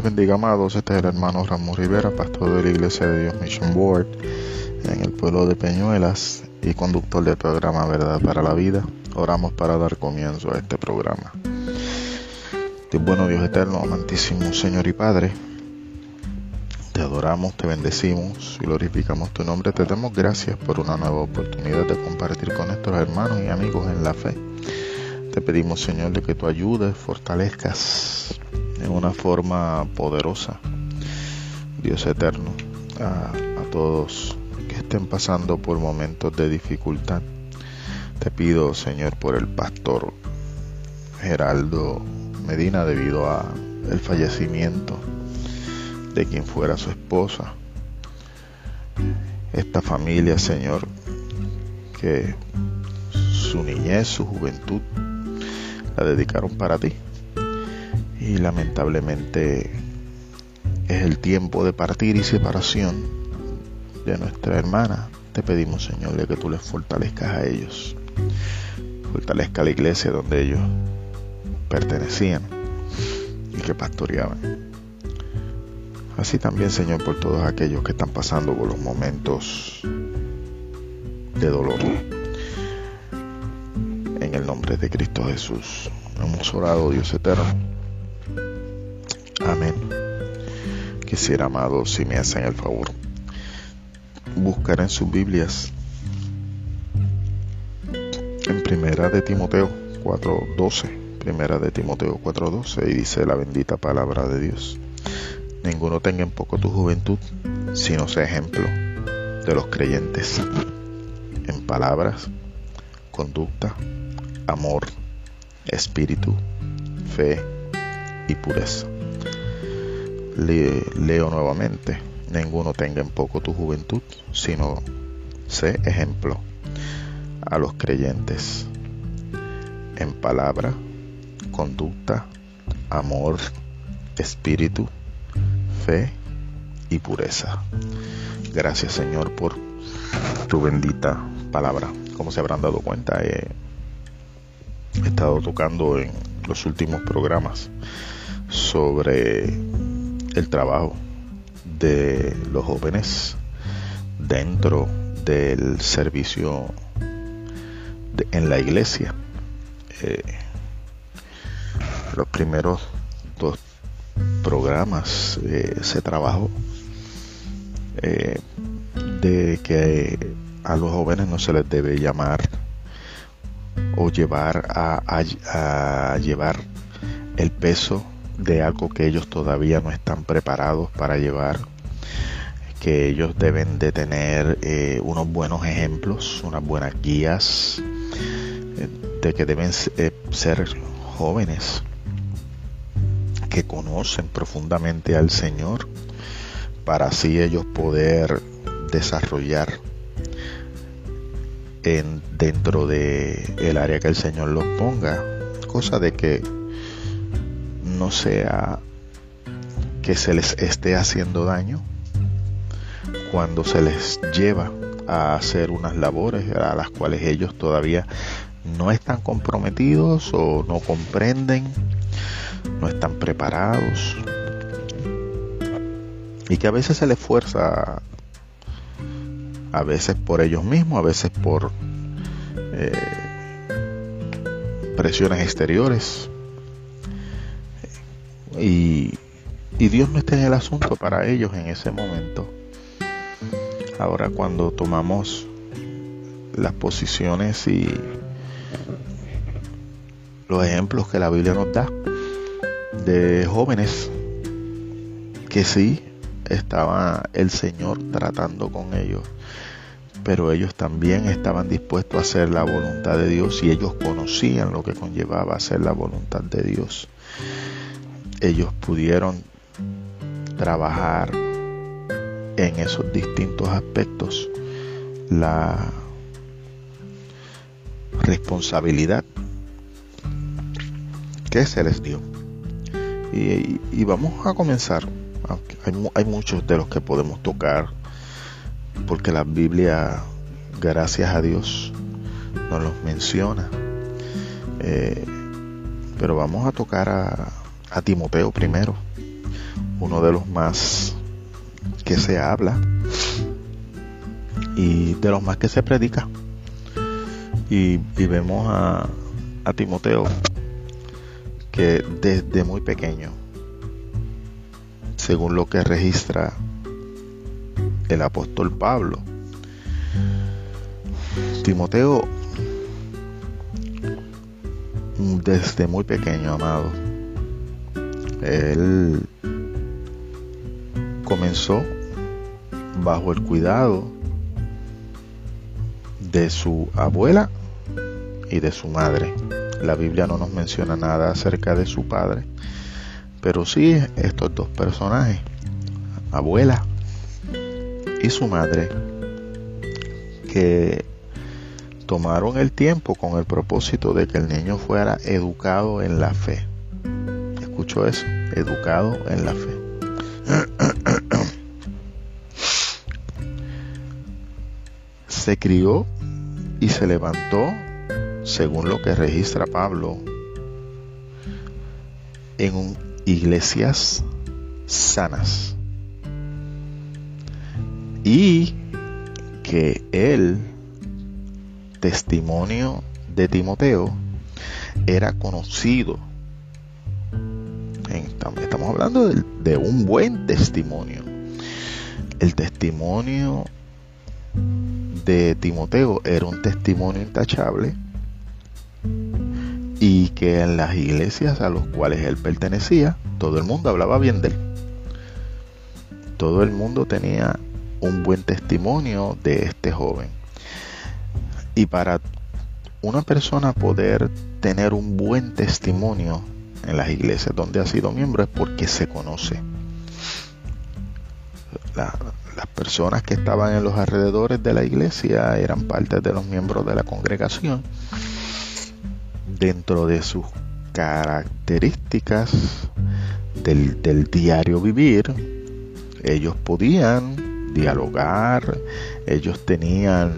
Les bendiga, amados. Este es el hermano Ramón Rivera, pastor de la Iglesia de Dios Mission Board en el pueblo de Peñuelas y conductor del programa Verdad para la Vida. Oramos para dar comienzo a este programa. Dios bueno, Dios eterno, amantísimo Señor y Padre, te adoramos, te bendecimos y glorificamos tu nombre. Te damos gracias por una nueva oportunidad de compartir con nuestros hermanos y amigos en la fe. Te pedimos, Señor, de que tú ayudes, fortalezcas en una forma poderosa, Dios eterno, a, todos que estén pasando por momentos de dificultad. Te pido, Señor, por el pastor Geraldo Medina debido a el fallecimiento de quien fuera su esposa. Esta familia, Señor, que su niñez, su juventud, la dedicaron para ti. Y lamentablemente es el tiempo de partir y separación de nuestra hermana. Te pedimos, Señor, de que tú les fortalezcas a ellos. Fortalezca la iglesia donde ellos pertenecían y que pastoreaban. Así también, Señor, por todos aquellos que están pasando por los momentos de dolor. En el nombre de Cristo Jesús. Hemos orado, Dios eterno. Amén. Quisiera, amado, si me hacen el favor, buscar en sus Biblias en Primera de Timoteo 4.12. Primera de Timoteo 4.12 y dice la bendita palabra de Dios. Ninguno tenga en poco tu juventud, sino sea ejemplo de los creyentes en palabras, conducta, amor, espíritu, fe y pureza. Le, leo nuevamente, ninguno tenga en poco tu juventud, sino sé ejemplo a los creyentes en palabra, conducta, amor, espíritu, fe y pureza. Gracias Señor por tu bendita palabra. Como se habrán dado cuenta, he estado tocando en los últimos programas sobre el trabajo de los jóvenes dentro del servicio en la iglesia. Eh, los primeros dos programas eh, se trabajó eh, de que a los jóvenes no se les debe llamar o llevar a, llevar el peso de algo que ellos todavía no están preparados para llevar que ellos deben de tener eh, unos buenos ejemplos unas buenas guías de que deben ser jóvenes que conocen profundamente al Señor para así ellos poder desarrollar en, dentro de el área que el Señor los ponga. Cosa de que no sea que se les esté haciendo daño cuando se les lleva a hacer unas labores a las cuales ellos todavía no están comprometidos o no comprenden no están preparados. Y que a veces se les fuerza a veces por ellos mismos, a veces por eh, presiones exteriores y, y Dios no está en el asunto para ellos en ese momento. Ahora cuando tomamos las posiciones y los ejemplos que la Biblia nos da, de jóvenes que sí estaba el Señor tratando con ellos, pero ellos también estaban dispuestos a hacer la voluntad de Dios y ellos conocían lo que conllevaba hacer la voluntad de Dios. Ellos pudieron trabajar en esos distintos aspectos la responsabilidad que se les dio. Y, vamos a comenzar. Hay, hay, muchos de los que podemos tocar, porque la Biblia, gracias a Dios, nos los menciona. Eh, pero vamos a tocar a, a Timoteo primero. uno de los más que se habla y de los más que se predica. Y, vemos a, Timoteo que desde muy pequeño, según lo que registra el apóstol Pablo, Timoteo desde muy pequeño, amado, él comenzó bajo el cuidado de su abuela y de su madre. La Biblia no nos menciona nada acerca de su padre, pero sí estos dos personajes, abuela y su madre, que tomaron el tiempo con el propósito de que el niño fuera educado en la fe. Eso, educado en la fe. se crió y se levantó, según lo que registra Pablo, en iglesias sanas. Y que el testimonio de Timoteo era conocido. Estamos hablando de, de un buen testimonio. El testimonio de Timoteo era un testimonio intachable y que en las iglesias a los cuales él pertenecía, todo el mundo hablaba bien de él. Todo el mundo tenía un buen testimonio de este joven. Y para una persona poder tener un buen testimonio en las iglesias donde ha sido miembro es porque se conoce. las personas que estaban en los alrededores de la iglesia eran parte de los miembros de la congregación. Dentro de sus características del, diario vivir, ellos podían dialogar, ellos tenían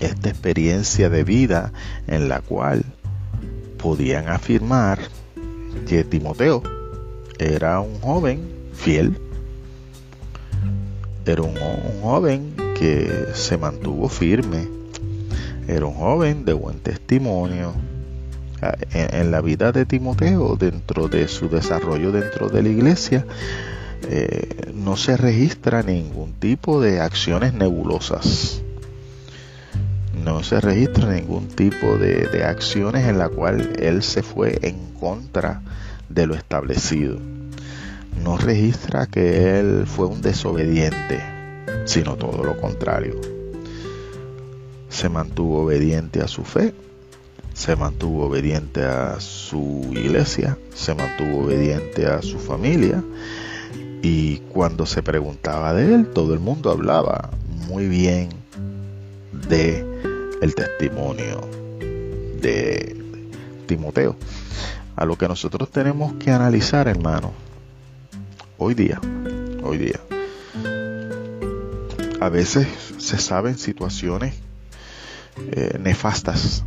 esta experiencia de vida en la cual podían afirmar que Timoteo era un joven fiel, era un, joven que se mantuvo firme, era un joven de buen testimonio. Ah, en, la vida de Timoteo, dentro de su desarrollo dentro de la iglesia, eh, no se registra ningún tipo de acciones nebulosas no se registra ningún tipo de, acciones en la cual él se fue en contra de lo establecido. No registra que él fue un desobediente, sino todo lo contrario. Se mantuvo obediente a su fe, se mantuvo obediente a su iglesia, se mantuvo obediente a su familia y cuando se preguntaba de él, todo el mundo hablaba muy bien de el testimonio de Timoteo. A lo que nosotros tenemos que analizar, hermano, hoy día, hoy día, a veces se saben situaciones eh, nefastas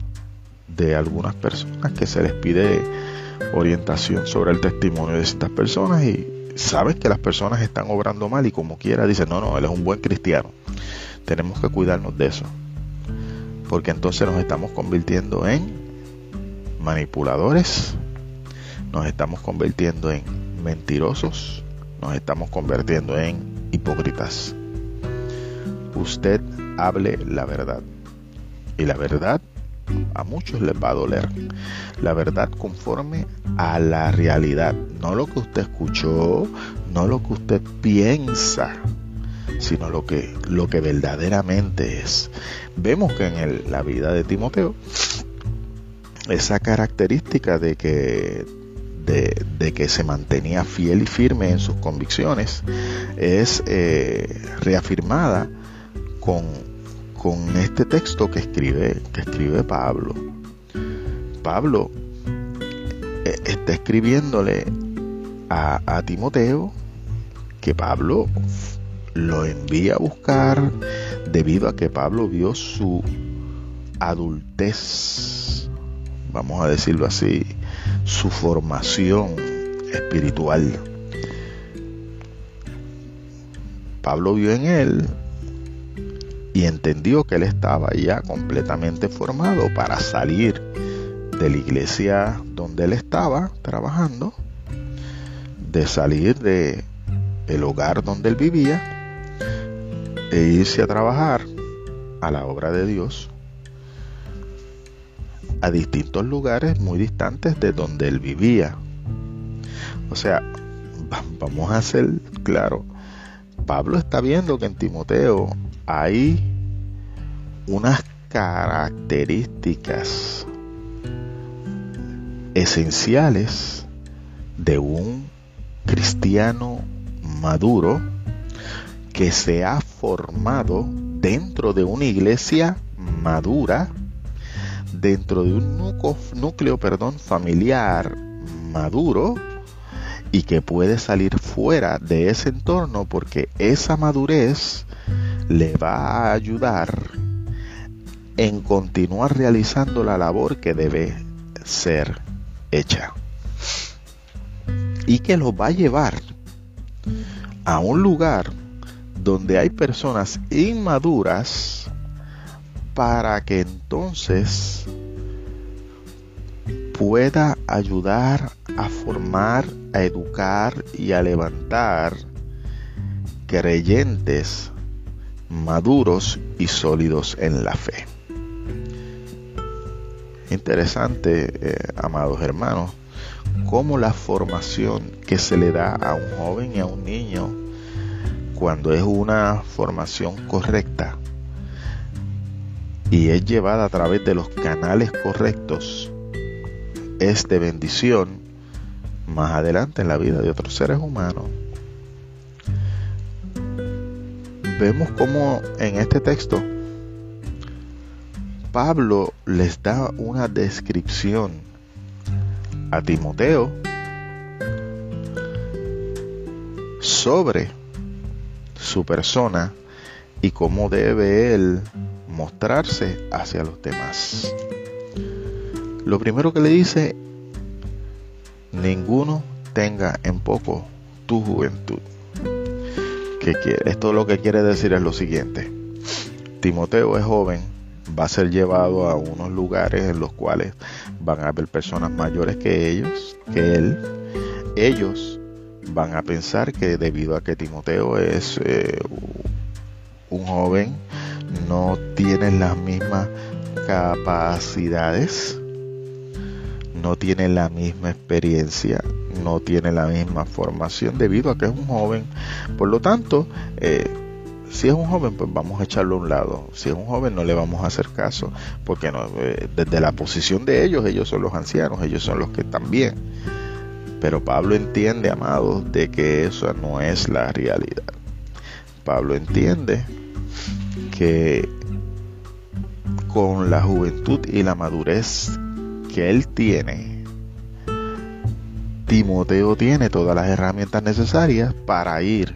de algunas personas que se les pide orientación sobre el testimonio de estas personas y sabes que las personas están obrando mal y como quiera dicen, no, no, él es un buen cristiano. Tenemos que cuidarnos de eso porque entonces nos estamos convirtiendo en manipuladores, nos estamos convirtiendo en mentirosos, nos estamos convirtiendo en hipócritas. Usted hable la verdad. Y la verdad a muchos les va a doler. La verdad conforme a la realidad, no lo que usted escuchó, no lo que usted piensa, sino lo que, lo que verdaderamente es. Vemos que en la vida de Timoteo, esa característica de que, de, que se mantenía fiel y firme en sus convicciones es eh, reafirmada con, con este texto que escribe, que escribe Pablo. Pablo eh, está escribiéndole a, a Timoteo que Pablo lo envía a buscar debido a que Pablo vio su adultez, vamos a decirlo así, su formación espiritual. Pablo vio en él y entendió que él estaba ya completamente formado para salir de la iglesia donde él estaba trabajando, de salir de el hogar donde él vivía e irse a trabajar a la obra de Dios a distintos lugares muy distantes de donde él vivía. O sea, vamos a ser claro, Pablo está viendo que en Timoteo hay unas características esenciales de un cristiano maduro que se ha formado dentro de una iglesia madura, dentro de un núcleo, perdón, familiar maduro y que puede salir fuera de ese entorno porque esa madurez le va a ayudar en continuar realizando la labor que debe ser hecha. Y que lo va a llevar a un lugar donde hay personas inmaduras para que entonces pueda ayudar a formar, a educar y a levantar creyentes maduros y sólidos en la fe. Interesante, eh, amados hermanos, cómo la formación que se le da a un joven y a un niño cuando es una formación correcta y es llevada a través de los canales correctos, es de bendición más adelante en la vida de otros seres humanos. Vemos como en este texto Pablo les da una descripción a Timoteo sobre su persona y cómo debe él mostrarse hacia los demás. Lo primero que le dice, ninguno tenga en poco tu juventud. ¿Qué quiere? Esto lo que quiere decir es lo siguiente. Timoteo es joven, va a ser llevado a unos lugares en los cuales van a haber personas mayores que ellos, que él. Ellos van a pensar que debido a que Timoteo es eh, un joven, no tiene las mismas capacidades, no tiene la misma experiencia, no tiene la misma formación debido a que es un joven. Por lo tanto, eh, si es un joven, pues vamos a echarlo a un lado. Si es un joven, no le vamos a hacer caso, porque no, eh, desde la posición de ellos, ellos son los ancianos, ellos son los que bien. Pero Pablo entiende, amados, de que eso no es la realidad. Pablo entiende que con la juventud y la madurez que él tiene, Timoteo tiene todas las herramientas necesarias para ir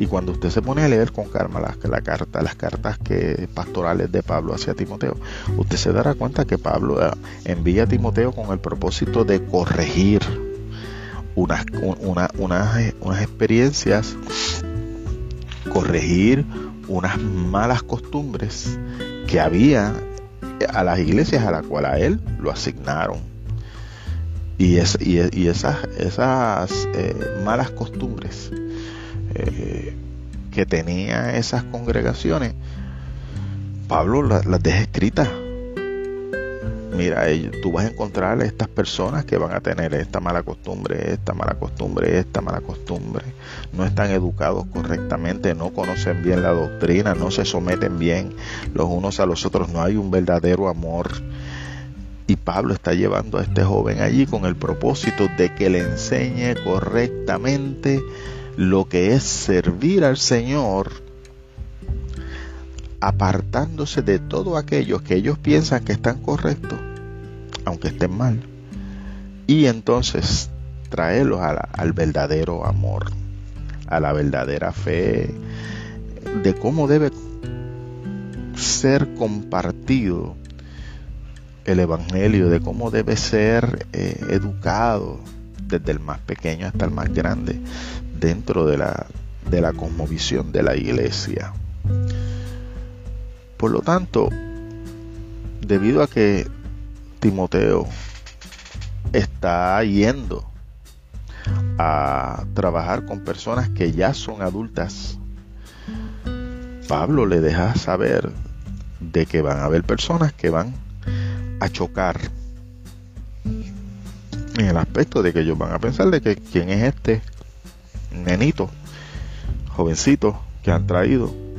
y cuando usted se pone a leer con calma las, las cartas que, pastorales de Pablo hacia Timoteo, usted se dará cuenta que Pablo eh, envía a Timoteo con el propósito de corregir unas, unas experiencias, corregir unas malas costumbres que había a las iglesias a las cuales a él lo asignaron. Y, es, y, esas, esas eh, malas costumbres eh, que tenía esas congregaciones, Pablo las, deja escritas. Mira, tú vas a encontrar estas personas que van a tener esta mala costumbre, esta mala costumbre, esta mala costumbre. No están educados correctamente, no conocen bien la doctrina, no se someten bien los unos a los otros, no hay un verdadero amor. Y Pablo está llevando a este joven allí con el propósito de que le enseñe correctamente lo que es servir al Señor apartándose de todo aquello que ellos piensan que están correctos, aunque estén mal, y entonces traerlos al verdadero amor, a la verdadera fe, de cómo debe ser compartido el Evangelio, de cómo debe ser eh, educado desde el más pequeño hasta el más grande, dentro de la, de la cosmovisión de la iglesia. Por lo tanto, debido a que Timoteo está yendo a trabajar con personas que ya son adultas, Pablo le deja saber de que van a haber personas que van a chocar en el aspecto de que ellos van a pensar de que quién es este nenito, jovencito que han traído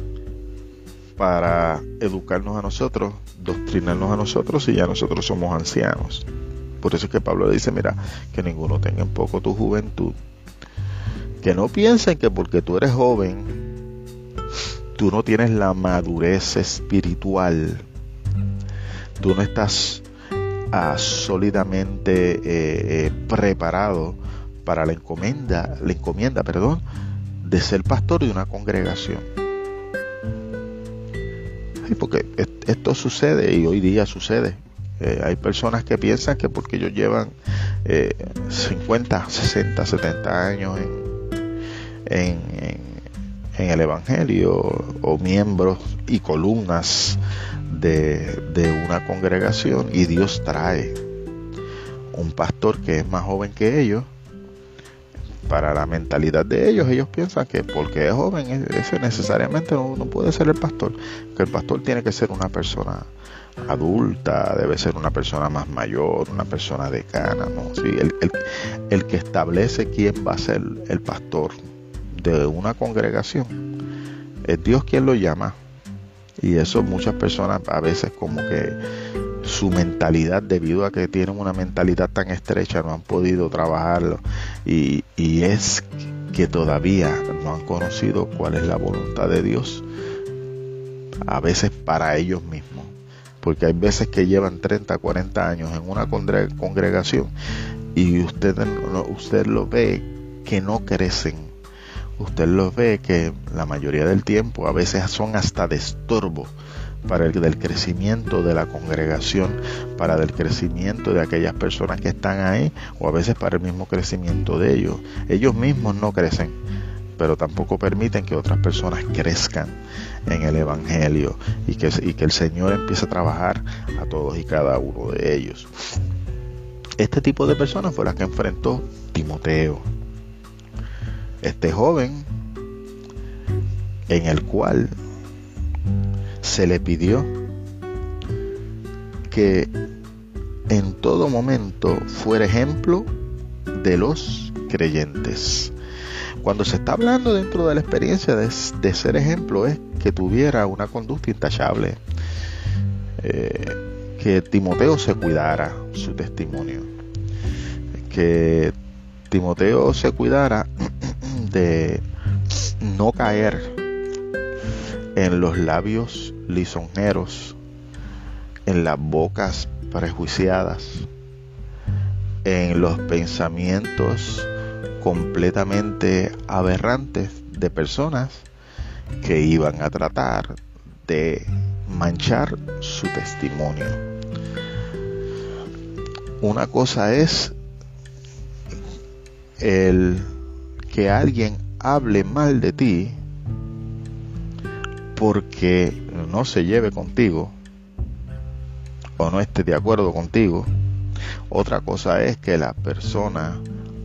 para educarnos a nosotros, doctrinarnos a nosotros y ya nosotros somos ancianos. Por eso es que Pablo le dice, mira, que ninguno tenga en poco tu juventud. Que no piensen que porque tú eres joven, tú no tienes la madurez espiritual. Tú no estás ah, sólidamente eh, eh, preparado para la encomienda, la encomienda, perdón, de ser pastor de una congregación. Porque esto sucede y hoy día sucede. Eh, hay personas que piensan que porque ellos llevan 50, 60, 70 años en, en, el Evangelio o miembros y columnas de, de una congregación y Dios trae un pastor que es más joven que ellos, para la mentalidad de ellos, ellos piensan que porque es joven, ese necesariamente no, no, puede ser el pastor, que el pastor tiene que ser una persona adulta, debe ser una persona más mayor, una persona decana, ¿no? Sí, el, el, que establece quién va a ser el pastor de una congregación es Dios quien lo llama. Y eso muchas personas a veces como que su mentalidad, debido a que tienen una mentalidad tan estrecha, no han podido trabajarlo. Y, y es que todavía no han conocido cuál es la voluntad de Dios, a veces para ellos mismos porque hay veces que llevan 30, 40 años en una congregación y usted, usted lo ve que no crecen. Usted lo ve que la mayoría del tiempo a veces son hasta de estorbo para el del crecimiento de la congregación, para el crecimiento de aquellas personas que están ahí o a veces para el mismo crecimiento de ellos. Ellos mismos no crecen pero tampoco permiten que otras personas crezcan en el Evangelio y que, y que el Señor empiece a trabajar a todos y cada uno de ellos. Este tipo de personas fue la que enfrentó Timoteo, este joven en el cual se le pidió que en todo momento fuera ejemplo de los creyentes. Cuando se está hablando dentro de la experiencia de, ser ejemplo es que tuviera una conducta intachable, eh, que Timoteo se cuidara su testimonio, que Timoteo se cuidara de no caer en los labios lisonjeros, en las bocas prejuiciadas, en los pensamientos completamente aberrantes de personas que iban a tratar de manchar su testimonio. Una cosa es el que alguien hable mal de ti porque no se lleve contigo o no esté de acuerdo contigo. Otra cosa es que la persona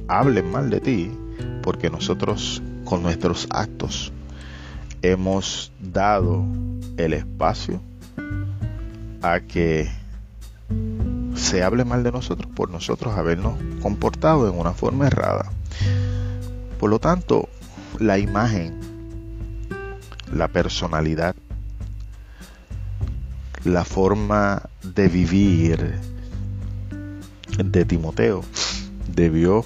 hablen mal de ti, porque nosotros con nuestros actos hemos dado el espacio a que se hable mal de nosotros por nosotros habernos comportado en una forma errada. Por lo tanto, la imagen, la personalidad, la forma de vivir de Timoteo debió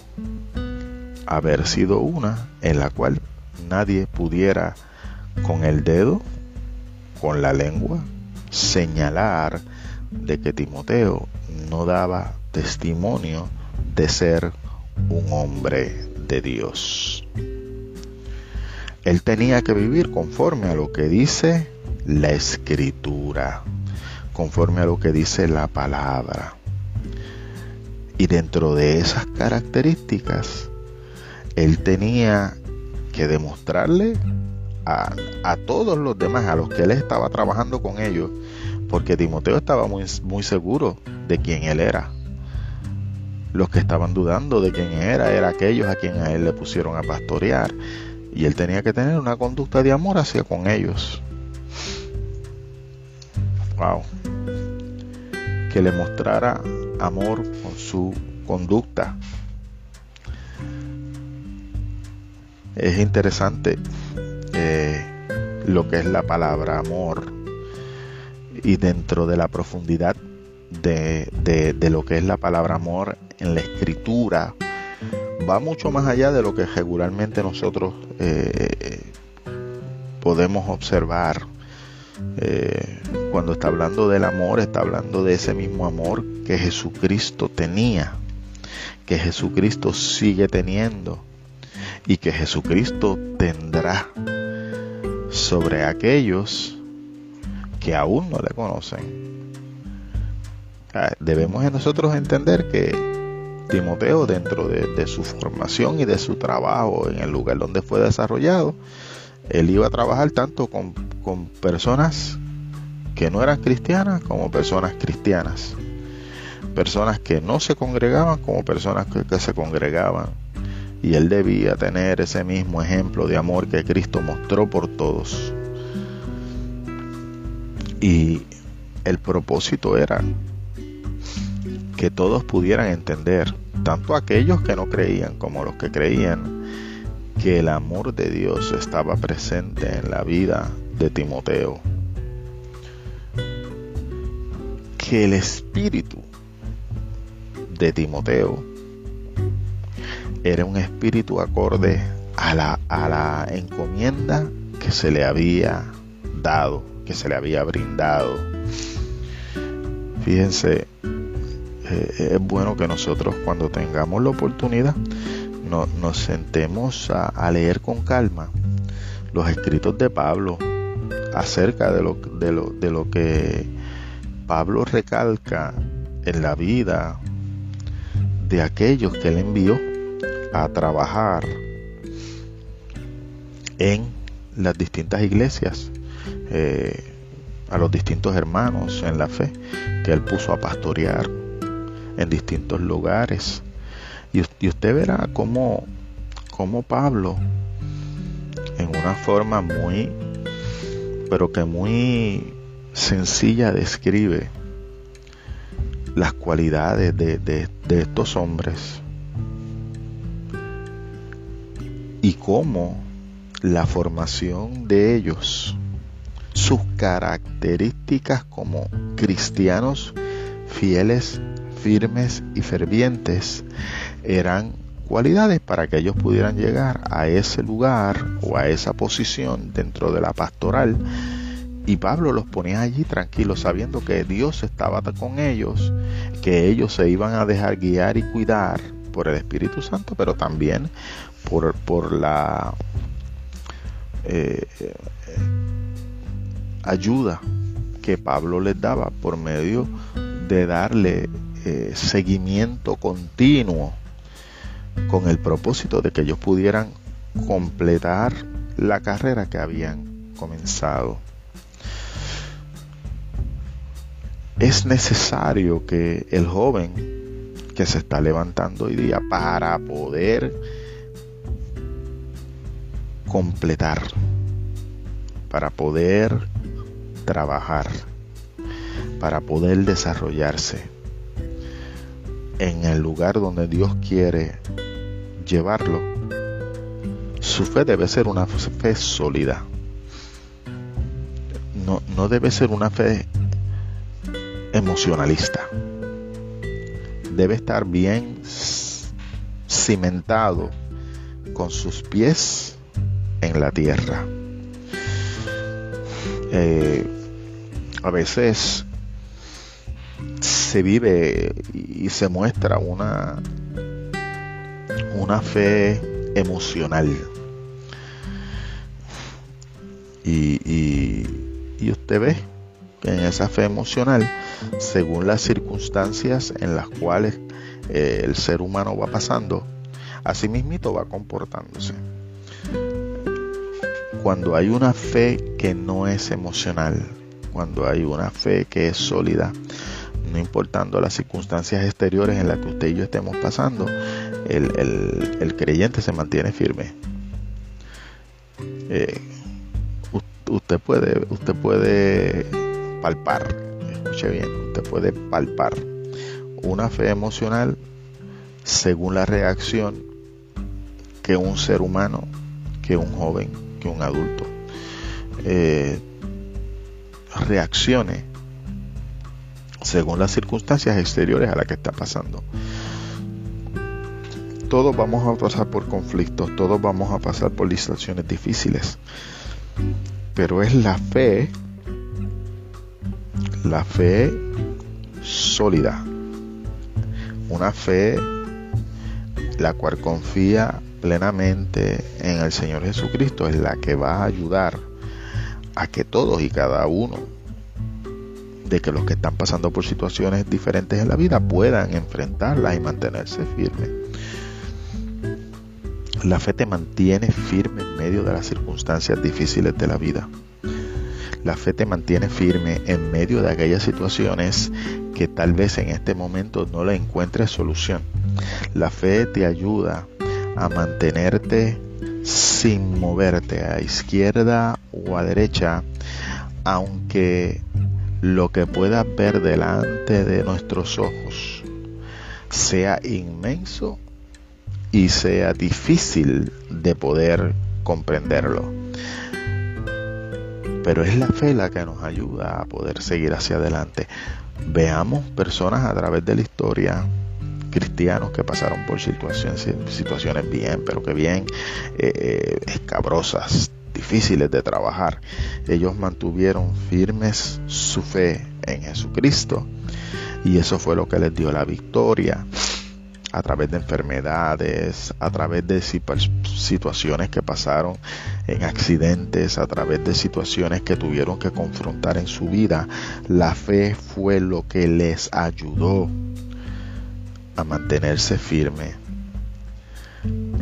haber sido una en la cual nadie pudiera con el dedo, con la lengua, señalar de que Timoteo no daba testimonio de ser un hombre de Dios. Él tenía que vivir conforme a lo que dice la escritura, conforme a lo que dice la palabra. Y dentro de esas características, él tenía que demostrarle a, a, todos los demás, a los que él estaba trabajando con ellos, porque Timoteo estaba muy, muy seguro de quién él era. Los que estaban dudando de quién era, era aquellos a quien a él le pusieron a pastorear. Y él tenía que tener una conducta de amor hacia con ellos. Wow. Que le mostrara amor con su conducta. Es interesante eh, lo que es la palabra amor y dentro de la profundidad de, lo que es la palabra amor en la escritura va mucho más allá de lo que regularmente nosotros eh, podemos observar. Eh, cuando está hablando del amor, está hablando de ese mismo amor que Jesucristo tenía, que Jesucristo sigue teniendo y que Jesucristo tendrá sobre aquellos que aún no le conocen. Ah, debemos nosotros entender que Timoteo, dentro de, su formación y de su trabajo en el lugar donde fue desarrollado, él iba a trabajar tanto con, personas que no eran cristianas como personas cristianas. Personas que no se congregaban como personas que se congregaban. Y él debía tener ese mismo ejemplo de amor que Cristo mostró por todos. Y el propósito era que todos pudieran entender, tanto aquellos que no creían como los que creían, que el amor de Dios estaba presente en la vida de Timoteo. Que el espíritu de Timoteo era un espíritu acorde a la, a la encomienda que se le había dado, que se le había brindado. Fíjense, eh, es bueno que nosotros cuando tengamos la oportunidad nos sentemos a, leer con calma los escritos de Pablo acerca de lo, de, lo, de lo que Pablo recalca en la vida de aquellos que él envió a trabajar en las distintas iglesias, eh, a los distintos hermanos en la fe que él puso a pastorear en distintos lugares. Y, usted verá cómo, cómo Pablo, en una forma muy, pero que muy sencilla, describe las cualidades de, de, de estos hombres y cómo la formación de ellos, sus características como cristianos fieles firmes y fervientes eran cualidades para que ellos pudieran llegar a ese lugar o a esa posición dentro de la pastoral. Y Pablo los ponía allí tranquilos, sabiendo que Dios estaba con ellos, que ellos se iban a dejar guiar y cuidar por el Espíritu Santo, pero también por, por la eh, ayuda que Pablo les daba por medio de darle eh, seguimiento continuo con el propósito de que ellos pudieran completar la carrera que habían comenzado. Es necesario que el joven que se está levantando hoy día para poder completar, para poder trabajar, para poder desarrollarse, en el lugar donde Dios quiere llevarlo, su fe debe ser una fe sólida. No, no debe ser una fe emocionalista. Debe estar bien cimentado con sus pies en la tierra. Eh, a veces se vive y se muestra una, una fe emocional. Y, y, usted ve que en esa fe emocional, según las circunstancias en las cuales eh, el ser humano va pasando, así mismito va comportándose. cuando hay una fe que no es emocional, cuando hay una fe que es sólida, no importando las circunstancias exteriores en las que usted y yo estemos pasando, el, creyente se mantiene firme. Eh, usted puede, usted puede palpar, escuche bien, usted puede palpar una fe emocional según la reacción que un ser humano, que un joven, que un adulto eh, reaccione según las circunstancias exteriores a las que está pasando. Todos vamos a pasar por conflictos, todos vamos a pasar por situaciones difíciles, pero es la fe, la fe sólida, una fe la cual confía plenamente en el Señor Jesucristo, es la que va a ayudar a que todos y cada uno de que los que están pasando por situaciones diferentes en la vida puedan enfrentarlas y mantenerse firmes. La fe te mantiene firme en medio de las circunstancias difíciles de la vida. La fe te mantiene firme en medio de aquellas situaciones que tal vez en este momento no le encuentres solución. La fe te ayuda a mantenerte sin moverte a izquierda o a derecha, aunque lo que puedas ver delante de nuestros ojos sea inmenso y sea difícil de poder comprenderlo. Pero es la fe la que nos ayuda a poder seguir hacia adelante. Veamos personas a través de la historia cristianos que pasaron por situaciones, situaciones bien, pero que bien eh, eh, escabrosas, difíciles de trabajar. Ellos mantuvieron firmes su fe en Jesucristo y eso fue lo que les dio la victoria a través de enfermedades, a través de situaciones que pasaron en accidentes, a través de situaciones que tuvieron que confrontar en su vida. La fe fue lo que les ayudó a mantenerse firme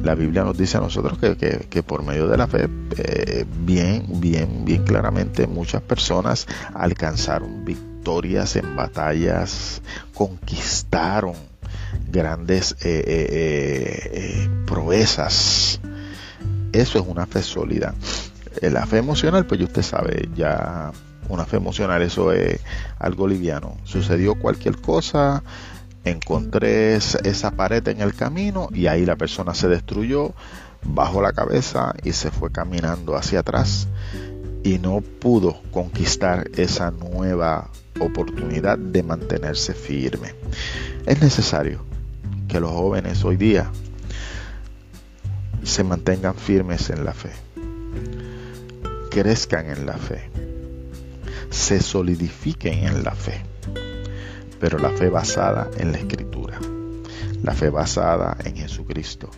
la Biblia nos dice a nosotros que, por medio de la fe, eh, bien, bien, bien claramente, muchas personas alcanzaron victorias en batallas, conquistaron grandes eh, eh, proezas. Eso es una fe sólida. La fe emocional, pues usted sabe, ya una fe emocional, eso es algo liviano. Sucedió cualquier cosa, encontré esa pared en el camino y ahí la persona se destruyó, bajó la cabeza y se fue caminando hacia atrás y no pudo conquistar esa nueva oportunidad de mantenerse firme. Es necesario que los jóvenes hoy día se mantengan firmes en la fe, crezcan en la fe, se solidifiquen en la fe pero la fe basada en la escritura, la fe basada en Jesucristo.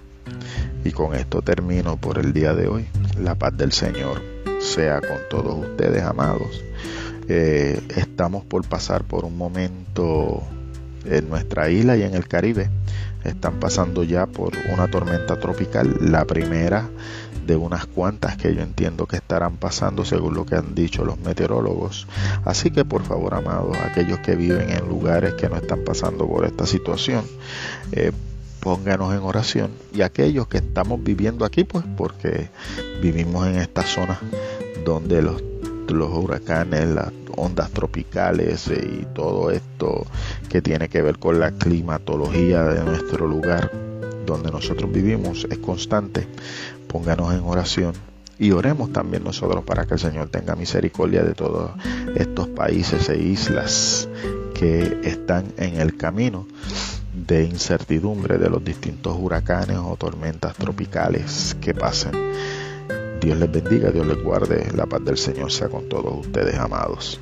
Y con esto termino por el día de hoy. La paz del Señor sea con todos ustedes, amados. Eh, estamos por pasar por un momento en nuestra isla y en el Caribe. Están pasando ya por una tormenta tropical, la primera de unas cuantas que yo entiendo que estarán pasando según lo que han dicho los meteorólogos. Así que por favor, amados, aquellos que viven en lugares que no están pasando por esta situación, eh, pónganos en oración. Y aquellos que estamos viviendo aquí, pues porque vivimos en esta zona donde los, los huracanes, las ondas tropicales eh, y todo esto que tiene que ver con la climatología de nuestro lugar donde nosotros vivimos es constante pónganos en oración y oremos también nosotros para que el Señor tenga misericordia de todos estos países e islas que están en el camino de incertidumbre de los distintos huracanes o tormentas tropicales que pasen. Dios les bendiga, Dios les guarde, la paz del Señor sea con todos ustedes, amados.